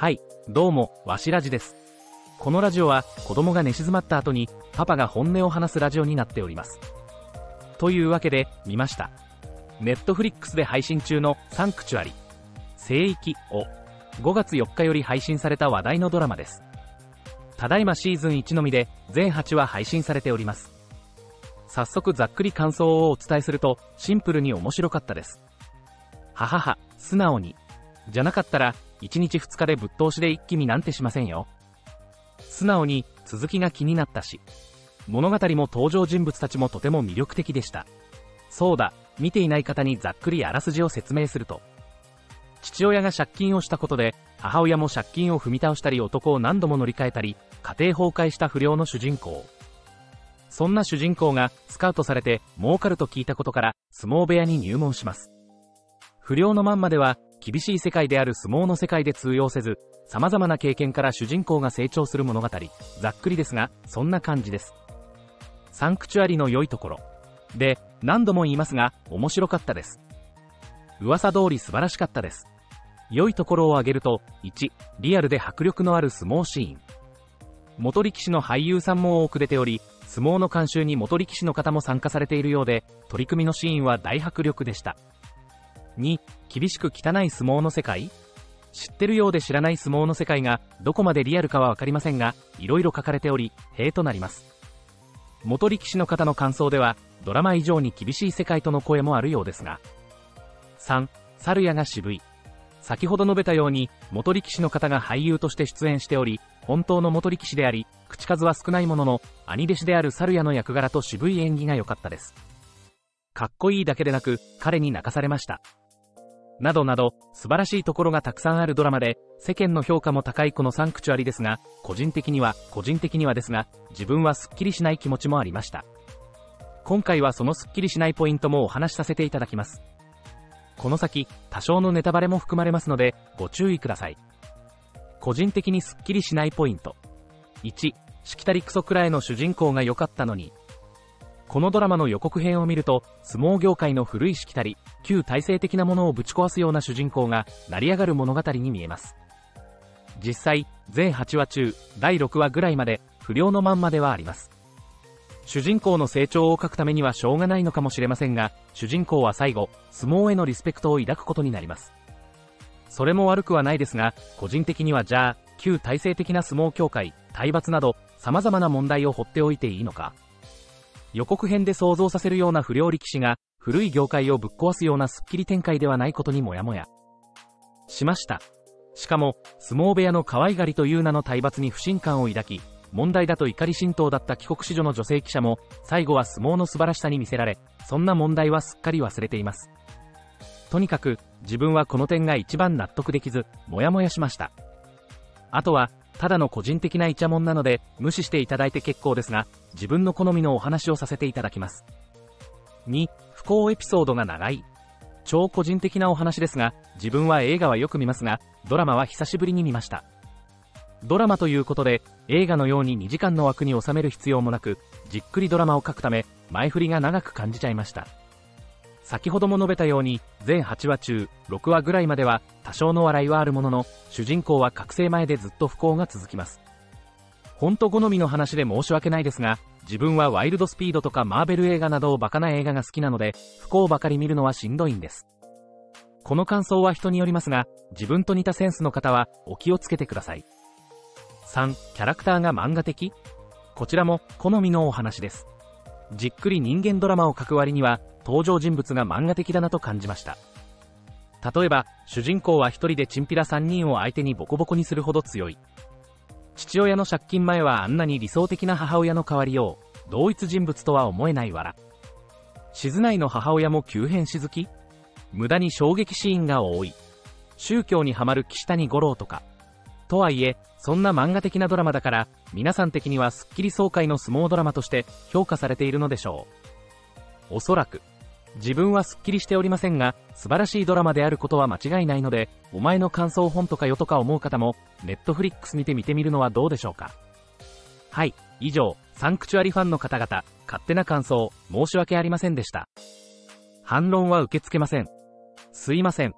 はい、どうも、わしラジです。このラジオは、子供が寝静まった後に、パパが本音を話すラジオになっております。というわけで、見ました。ネットフリックスで配信中のサンクチュアリ、聖域を、5月4日より配信された話題のドラマです。ただいまシーズン1のみで、全8話配信されております。早速ざっくり感想をお伝えすると、シンプルに面白かったです。ははは、素直に。じゃなかったら、1日2日でぶっ通しで一気見なんてしませんよ。素直に、続きが気になったし、物語も登場人物たちもとても魅力的でした。そうだ、見ていない方にざっくりあらすじを説明すると、父親が借金をしたことで、母親も借金を踏み倒したり男を何度も乗り換えたり、家庭崩壊した不良の主人公。そんな主人公がスカウトされて儲かると聞いたことから相撲部屋に入門します。不良のまんまでは厳しい世界である相撲の世界で通用せず、様々な経験から主人公が成長する物語。ざっくりですが、そんな感じです。サンクチュアリの良いところ。で、何度も言いますが、面白かったです。噂通り素晴らしかったです。良いところを挙げると、1、リアルで迫力のある相撲シーン。元力士の俳優さんも多く出ており、相撲の監修に元力士の方も参加されているようで、取り組みのシーンは大迫力でした。2、厳しく汚い相撲の世界？知ってるようで知らない相撲の世界が、どこまでリアルかはわかりませんが、色々書かれており、塀となります。元力士の方の感想では、ドラマ以上に厳しい世界との声もあるようですが。3、猿屋が渋い。先ほど述べたように、元力士の方が俳優として出演しており、本当の元力士であり、口数は少ないものの、兄弟子である猿屋の役柄と渋い演技が良かったです。かっこいいだけでなく、彼に泣かされました。などなど、素晴らしいところがたくさんあるドラマで、世間の評価も高いこのサンクチュアリですが、個人的には、個人的にはですが、自分はスッキリしない気持ちもありました。今回はそのスッキリしないポイントもお話しさせていただきます。この先、多少のネタバレも含まれますので、ご注意ください。個人的にスッキリしないポイント。1、しきたりクソくらいの主人公が良かったのに。このドラマの予告編を見ると、相撲業界の古いしきたり、旧体制的なものをぶち壊すような主人公が、成り上がる物語に見えます。実際、全8話中、第6話ぐらいまで、不良のまんまではあります。主人公の成長を書くためにはしょうがないのかもしれませんが、主人公は最後、相撲へのリスペクトを抱くことになります。それも悪くはないですが、個人的にはじゃあ、旧体制的な相撲協会、体罰など、様々な問題を放っておいていいのか予告編で想像させるような不良力士が、古い業界をぶっ壊すようなスッキリ展開ではないことにもやもや。しました。しかも、相撲部屋の可愛がりという名の体罰に不信感を抱き、問題だと怒り心頭だった帰国子女の女性記者も、最後は相撲の素晴らしさに見せられ、そんな問題はすっかり忘れています。とにかく、自分はこの点が一番納得できず、もやもやしました。あとは、ただの個人的なイチャモンなので、無視していただいて結構ですが、自分の好みのお話をさせていただきます。2、不幸エピソードが長い。超個人的なお話ですが、自分は映画はよく見ますが、ドラマは久しぶりに見ました。ドラマということで、映画のように2時間の枠に収める必要もなく、じっくりドラマを書くため、前振りが長く感じちゃいました。先ほども述べたように、全8話中、6話ぐらいまでは、多少の笑いはあるものの、主人公は覚醒前でずっと不幸が続きます。ほんと好みの話で申し訳ないですが、自分はワイルドスピードとかマーベル映画などをバカな映画が好きなので、不幸ばかり見るのはしんどいんです。この感想は人によりますが、自分と似たセンスの方は、お気をつけてください。3、キャラクターが漫画的？こちらも、好みのお話です。じっくり人間ドラマを書く割には、登場人物が漫画的だなと感じました。例えば、主人公は一人でチンピラ3人を相手にボコボコにするほど強い。父親の借金前はあんなに理想的な母親の代わりを、同一人物とは思えないわら。静内の母親も急変し好き無駄に衝撃シーンが多い。宗教にはまる岸谷五郎とか。とはいえ、そんな漫画的なドラマだから、皆さん的にはスッキリ爽快の相撲ドラマとして評価されているのでしょう。おそらく。自分はすっきりしておりませんが、素晴らしいドラマであることは間違いないので、お前の感想本とかよとか思う方も、ネットフリックスにて見てみるのはどうでしょうか。はい、以上、サンクチュアリファンの方々、勝手な感想、申し訳ありませんでした。反論は受け付けません。すいません。